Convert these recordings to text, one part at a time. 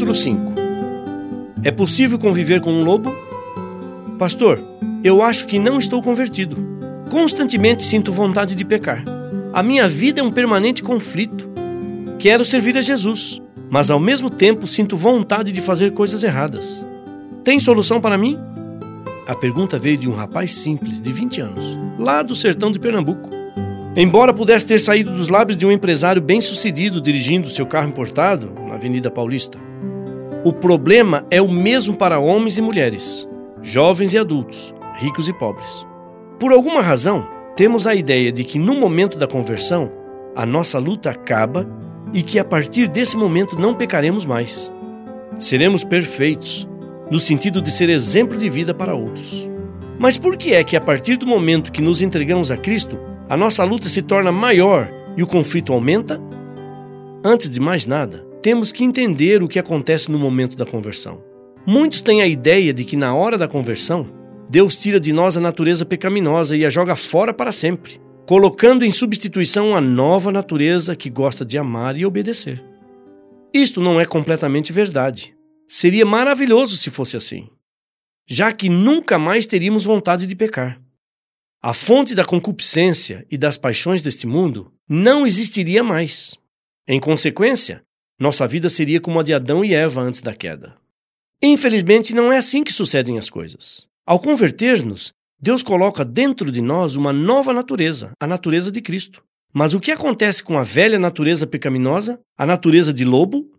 Capítulo 5 É possível conviver com um lobo? Pastor, eu acho que não estou convertido. Constantemente sinto vontade de pecar. A minha vida é um permanente conflito. Quero servir a Jesus, mas ao mesmo tempo sinto vontade de fazer coisas erradas. Tem solução para mim? A pergunta veio de um rapaz simples, de 20 anos, lá do sertão de Pernambuco. Embora pudesse ter saído dos lábios de um empresário bem-sucedido dirigindo seu carro importado na Avenida Paulista, o problema é o mesmo para homens e mulheres, jovens e adultos, ricos e pobres. Por alguma razão, temos a ideia de que no momento da conversão, a nossa luta acaba e que a partir desse momento não pecaremos mais. Seremos perfeitos, no sentido de ser exemplo de vida para outros. Mas por que é que a partir do momento que nos entregamos a Cristo, a nossa luta se torna maior e o conflito aumenta? Antes de mais nada, temos que entender o que acontece no momento da conversão. Muitos têm a ideia de que na hora da conversão, Deus tira de nós a natureza pecaminosa e a joga fora para sempre, colocando em substituição a nova natureza que gosta de amar e obedecer. Isto não é completamente verdade. Seria maravilhoso se fosse assim, já que nunca mais teríamos vontade de pecar. A fonte da concupiscência e das paixões deste mundo não existiria mais. Em consequência, nossa vida seria como a de Adão e Eva antes da queda. Infelizmente, não é assim que sucedem as coisas. Ao converter-nos, Deus coloca dentro de nós uma nova natureza, a natureza de Cristo. Mas o que acontece com a velha natureza pecaminosa, a natureza de lobo?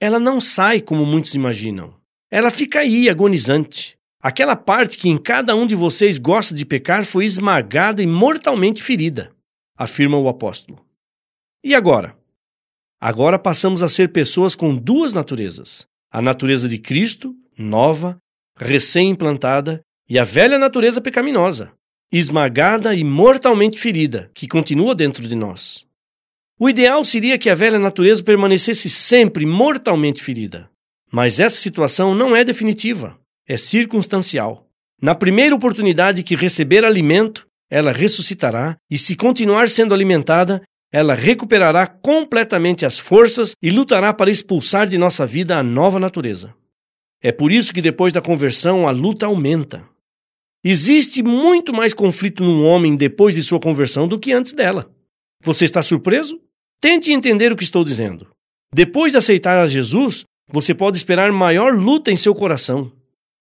Ela não sai como muitos imaginam. Ela fica aí, agonizante, Aquela parte que em cada um de vocês gosta de pecar foi esmagada e mortalmente ferida, afirma o apóstolo. E agora? Agora passamos a ser pessoas com duas naturezas: a natureza de Cristo, nova, recém-implantada, e a velha natureza pecaminosa, esmagada e mortalmente ferida, que continua dentro de nós. O ideal seria que a velha natureza permanecesse sempre mortalmente ferida. Mas essa situação não é definitiva é circunstancial. Na primeira oportunidade que receber alimento, ela ressuscitará e, se continuar sendo alimentada, ela recuperará completamente as forças e lutará para expulsar de nossa vida a nova natureza. É por isso que depois da conversão a luta aumenta. Existe muito mais conflito num homem depois de sua conversão do que antes dela. Você está surpreso? Tente entender o que estou dizendo. Depois de aceitar a Jesus, você pode esperar maior luta em seu coração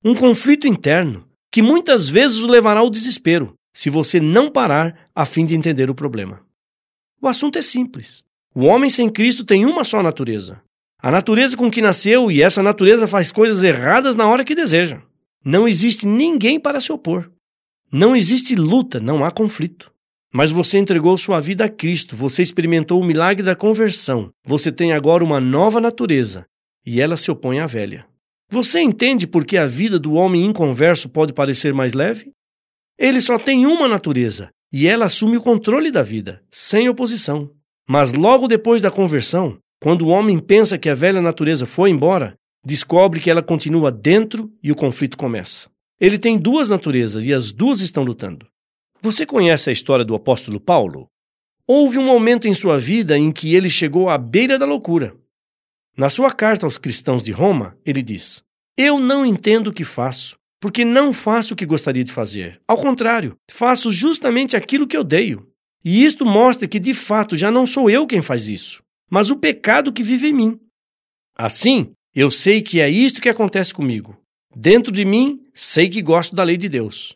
um conflito interno que muitas vezes o levará ao desespero se você não parar a fim de entender o problema. O assunto é simples. O homem sem Cristo tem uma só natureza. A natureza com que nasceu e essa natureza faz coisas erradas na hora que deseja. Não existe ninguém para se opor. Não existe luta, não há conflito. Mas você entregou sua vida a Cristo, você experimentou o milagre da conversão. Você tem agora uma nova natureza e ela se opõe à velha. Você entende por que a vida do homem inconverso pode parecer mais leve? Ele só tem uma natureza e ela assume o controle da vida, sem oposição. Mas logo depois da conversão, quando o homem pensa que a velha natureza foi embora, descobre que ela continua dentro e o conflito começa. Ele tem duas naturezas e as duas estão lutando. Você conhece a história do apóstolo Paulo? Houve um momento em sua vida em que ele chegou à beira da loucura. Na sua carta aos cristãos de Roma, ele diz: Eu não entendo o que faço, porque não faço o que gostaria de fazer. Ao contrário, faço justamente aquilo que odeio. E isto mostra que de fato já não sou eu quem faz isso, mas o pecado que vive em mim. Assim, eu sei que é isto que acontece comigo. Dentro de mim, sei que gosto da lei de Deus.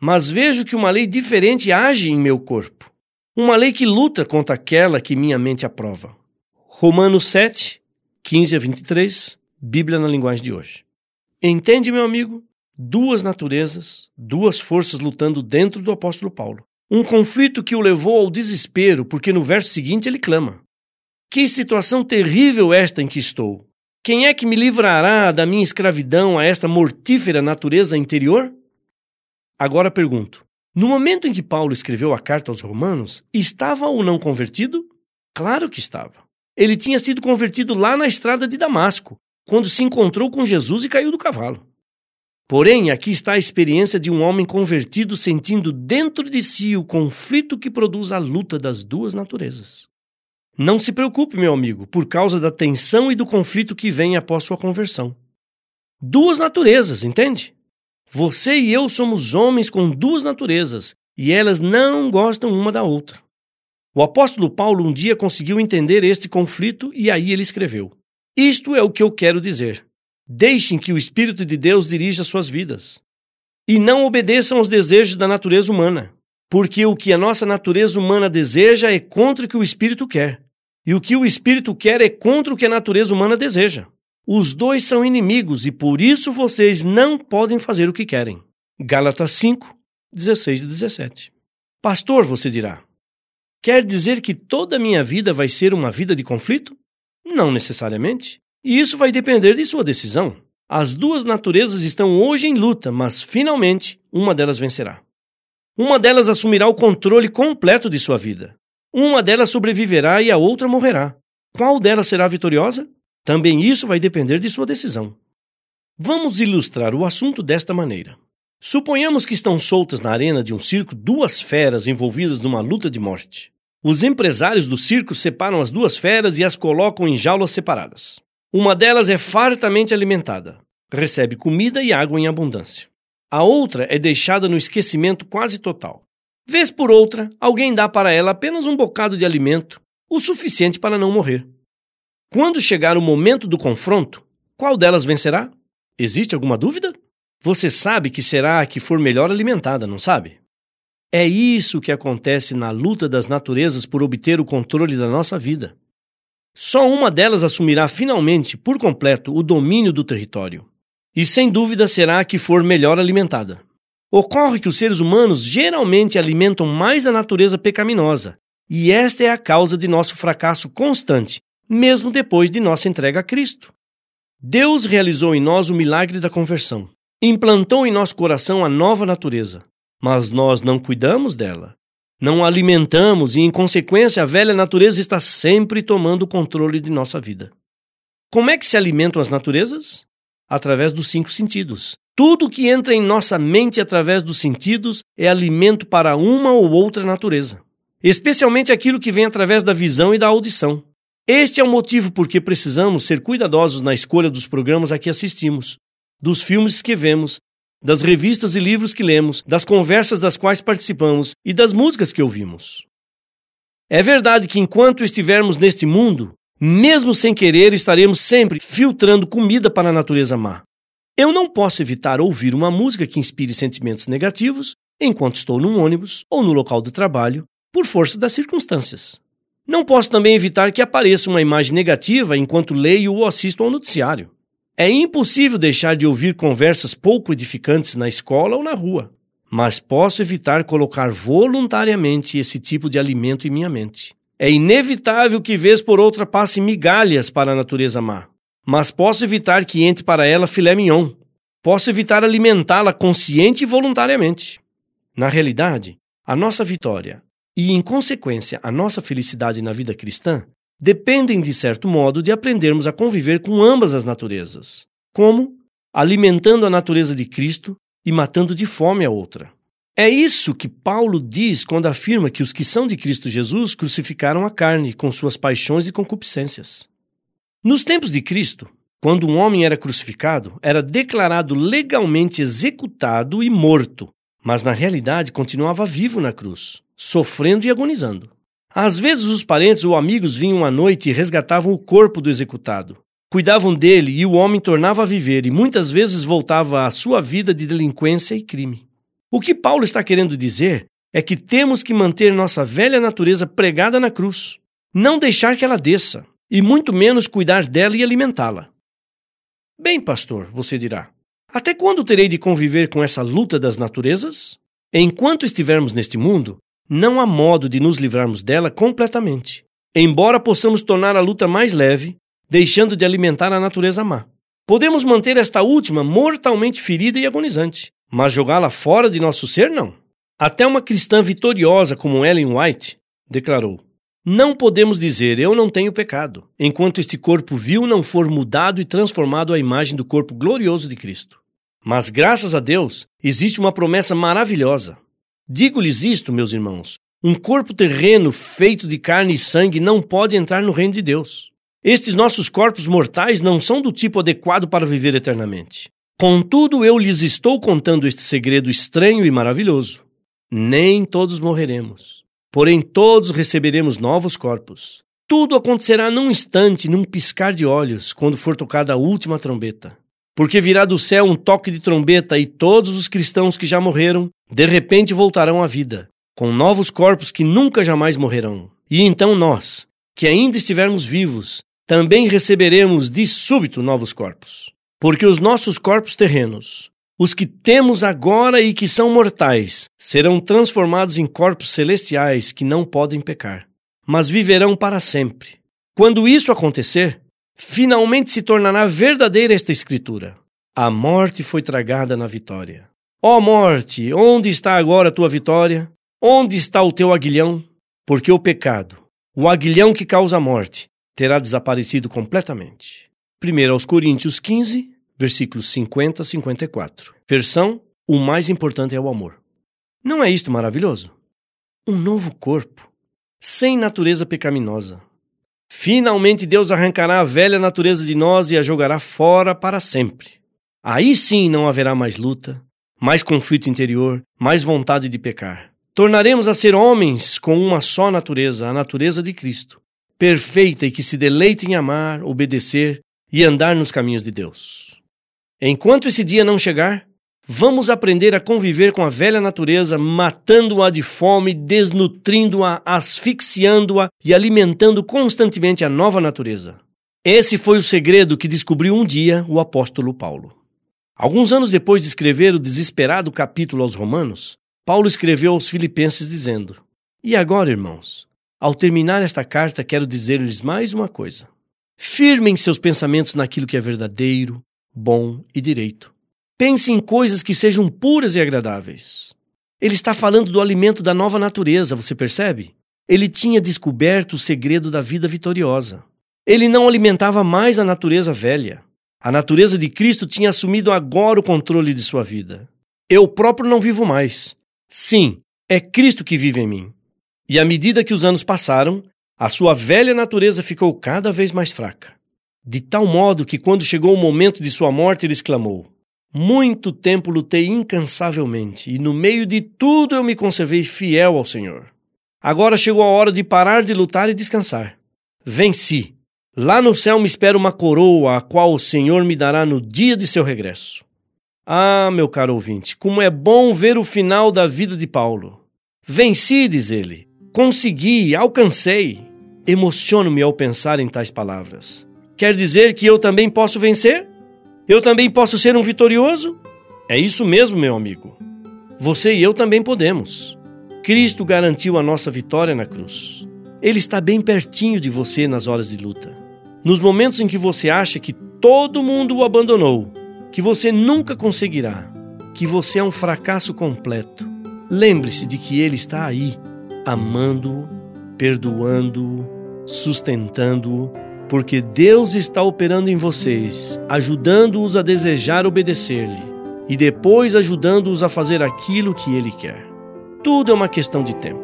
Mas vejo que uma lei diferente age em meu corpo. Uma lei que luta contra aquela que minha mente aprova. Romanos 7, 15 a 23, Bíblia na linguagem de hoje. Entende, meu amigo? Duas naturezas, duas forças lutando dentro do apóstolo Paulo. Um conflito que o levou ao desespero, porque no verso seguinte ele clama: Que situação terrível esta em que estou! Quem é que me livrará da minha escravidão a esta mortífera natureza interior? Agora pergunto: no momento em que Paulo escreveu a carta aos Romanos, estava ou não convertido? Claro que estava. Ele tinha sido convertido lá na estrada de Damasco, quando se encontrou com Jesus e caiu do cavalo. Porém, aqui está a experiência de um homem convertido sentindo dentro de si o conflito que produz a luta das duas naturezas. Não se preocupe, meu amigo, por causa da tensão e do conflito que vem após sua conversão. Duas naturezas, entende? Você e eu somos homens com duas naturezas e elas não gostam uma da outra. O apóstolo Paulo um dia conseguiu entender este conflito e aí ele escreveu: Isto é o que eu quero dizer. Deixem que o Espírito de Deus dirija suas vidas. E não obedeçam aos desejos da natureza humana, porque o que a nossa natureza humana deseja é contra o que o Espírito quer. E o que o espírito quer é contra o que a natureza humana deseja. Os dois são inimigos e por isso vocês não podem fazer o que querem. Gálatas 5, 16 e 17. Pastor, você dirá, quer dizer que toda a minha vida vai ser uma vida de conflito? Não necessariamente. E isso vai depender de sua decisão. As duas naturezas estão hoje em luta, mas finalmente uma delas vencerá. Uma delas assumirá o controle completo de sua vida. Uma delas sobreviverá e a outra morrerá. Qual delas será vitoriosa? Também isso vai depender de sua decisão. Vamos ilustrar o assunto desta maneira. Suponhamos que estão soltas na arena de um circo duas feras envolvidas numa luta de morte. Os empresários do circo separam as duas feras e as colocam em jaulas separadas. Uma delas é fartamente alimentada, recebe comida e água em abundância. A outra é deixada no esquecimento quase total. Vez por outra, alguém dá para ela apenas um bocado de alimento, o suficiente para não morrer. Quando chegar o momento do confronto, qual delas vencerá? Existe alguma dúvida? Você sabe que será a que for melhor alimentada, não sabe? É isso que acontece na luta das naturezas por obter o controle da nossa vida. Só uma delas assumirá finalmente, por completo, o domínio do território. E sem dúvida será a que for melhor alimentada. Ocorre que os seres humanos geralmente alimentam mais a natureza pecaminosa, e esta é a causa de nosso fracasso constante, mesmo depois de nossa entrega a Cristo. Deus realizou em nós o milagre da conversão, implantou em nosso coração a nova natureza, mas nós não cuidamos dela. Não alimentamos e, em consequência, a velha natureza está sempre tomando o controle de nossa vida. Como é que se alimentam as naturezas? Através dos cinco sentidos, tudo que entra em nossa mente através dos sentidos é alimento para uma ou outra natureza, especialmente aquilo que vem através da visão e da audição. Este é o motivo por que precisamos ser cuidadosos na escolha dos programas a que assistimos, dos filmes que vemos, das revistas e livros que lemos, das conversas das quais participamos e das músicas que ouvimos. É verdade que enquanto estivermos neste mundo, mesmo sem querer, estaremos sempre filtrando comida para a natureza má. Eu não posso evitar ouvir uma música que inspire sentimentos negativos enquanto estou num ônibus ou no local do trabalho, por força das circunstâncias. Não posso também evitar que apareça uma imagem negativa enquanto leio ou assisto ao noticiário. É impossível deixar de ouvir conversas pouco edificantes na escola ou na rua, mas posso evitar colocar voluntariamente esse tipo de alimento em minha mente. É inevitável que vez por outra passe migalhas para a natureza má mas posso evitar que entre para ela filé mignon. Posso evitar alimentá-la consciente e voluntariamente. Na realidade, a nossa vitória e, em consequência, a nossa felicidade na vida cristã dependem, de certo modo, de aprendermos a conviver com ambas as naturezas. Como? Alimentando a natureza de Cristo e matando de fome a outra. É isso que Paulo diz quando afirma que os que são de Cristo Jesus crucificaram a carne com suas paixões e concupiscências. Nos tempos de Cristo, quando um homem era crucificado, era declarado legalmente executado e morto, mas na realidade continuava vivo na cruz, sofrendo e agonizando. Às vezes os parentes ou amigos vinham à noite e resgatavam o corpo do executado. Cuidavam dele e o homem tornava a viver e muitas vezes voltava à sua vida de delinquência e crime. O que Paulo está querendo dizer é que temos que manter nossa velha natureza pregada na cruz, não deixar que ela desça, e muito menos cuidar dela e alimentá-la. Bem, pastor, você dirá, até quando terei de conviver com essa luta das naturezas? Enquanto estivermos neste mundo, não há modo de nos livrarmos dela completamente, embora possamos tornar a luta mais leve, deixando de alimentar a natureza má. Podemos manter esta última mortalmente ferida e agonizante, mas jogá-la fora de nosso ser, não. Até uma cristã vitoriosa como Ellen White declarou: não podemos dizer eu não tenho pecado, enquanto este corpo vil não for mudado e transformado à imagem do corpo glorioso de Cristo. Mas graças a Deus, existe uma promessa maravilhosa. Digo-lhes isto, meus irmãos, Um corpo terreno feito de carne e sangue não pode entrar no reino de Deus. Estes nossos corpos mortais não são do tipo adequado para viver eternamente. Contudo, eu lhes estou contando este segredo estranho e maravilhoso. Nem todos morreremos, porém todos receberemos novos corpos. Tudo acontecerá num instante, num piscar de olhos, quando for tocada a última trombeta. Porque virá do céu um toque de trombeta e todos os cristãos que já morreram, de repente voltarão à vida, com novos corpos que nunca jamais morrerão. E então nós, que ainda estivermos vivos, também receberemos de súbito novos corpos. Porque os nossos corpos terrenos, os que temos agora e que são mortais, serão transformados em corpos celestiais que não podem pecar, mas viverão para sempre. Quando isso acontecer, finalmente se tornará verdadeira esta escritura. A morte foi tragada na vitória. Ó oh morte, onde está agora a tua vitória? Onde está o teu aguilhão? Porque o pecado, o aguilhão que causa a morte, terá desaparecido completamente. 1 aos Coríntios 15, versículos 50 a 54. Versão: O mais importante é o amor. Não é isto maravilhoso? Um novo corpo, sem natureza pecaminosa. Finalmente Deus arrancará a velha natureza de nós e a jogará fora para sempre. Aí sim não haverá mais luta, mais conflito interior, mais vontade de pecar. Tornaremos a ser homens com uma só natureza, a natureza de Cristo, perfeita e que se deleite em amar, obedecer e andar nos caminhos de Deus. Enquanto esse dia não chegar, vamos aprender a conviver com a velha natureza, matando-a de fome, desnutrindo-a, asfixiando-a e alimentando constantemente a nova natureza. Esse foi o segredo que descobriu um dia o apóstolo Paulo. Alguns anos depois de escrever o desesperado capítulo aos Romanos, Paulo escreveu aos Filipenses dizendo: E agora, irmãos, ao terminar esta carta, quero dizer-lhes mais uma coisa. Firmem seus pensamentos naquilo que é verdadeiro, bom e direito. Pense em coisas que sejam puras e agradáveis. Ele está falando do alimento da nova natureza, você percebe? Ele tinha descoberto o segredo da vida vitoriosa. Ele não alimentava mais a natureza velha. A natureza de Cristo tinha assumido agora o controle de sua vida. Eu próprio não vivo mais. Sim, é Cristo que vive em mim. E à medida que os anos passaram, a sua velha natureza ficou cada vez mais fraca de tal modo que, quando chegou o momento de sua morte, ele exclamou: Muito tempo lutei incansavelmente, e no meio de tudo eu me conservei fiel ao Senhor. Agora chegou a hora de parar de lutar e descansar. Venci. Lá no céu me espera uma coroa, a qual o Senhor me dará no dia de seu regresso. Ah, meu caro ouvinte, como é bom ver o final da vida de Paulo. Venci, diz ele. Consegui, alcancei. Emociono-me ao pensar em tais palavras. Quer dizer que eu também posso vencer? Eu também posso ser um vitorioso? É isso mesmo, meu amigo. Você e eu também podemos. Cristo garantiu a nossa vitória na cruz. Ele está bem pertinho de você nas horas de luta. Nos momentos em que você acha que todo mundo o abandonou, que você nunca conseguirá, que você é um fracasso completo, lembre-se de que Ele está aí, amando-o, perdoando-o, sustentando-o porque Deus está operando em vocês, ajudando-os a desejar obedecer-lhe e depois ajudando-os a fazer aquilo que Ele quer. Tudo é uma questão de tempo.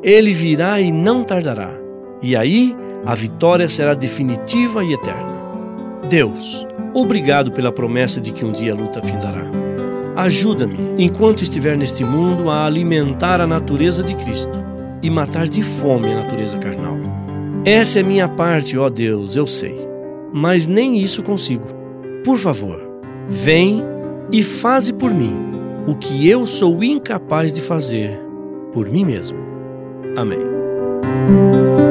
Ele virá e não tardará, e aí a vitória será definitiva e eterna. Deus, obrigado pela promessa de que um dia a luta findará. Ajuda-me, enquanto estiver neste mundo, a alimentar a natureza de Cristo e matar de fome a natureza carnal. Essa é minha parte, ó Deus, eu sei, mas nem isso consigo. Por favor, vem e faze por mim o que eu sou incapaz de fazer por mim mesmo. Amém.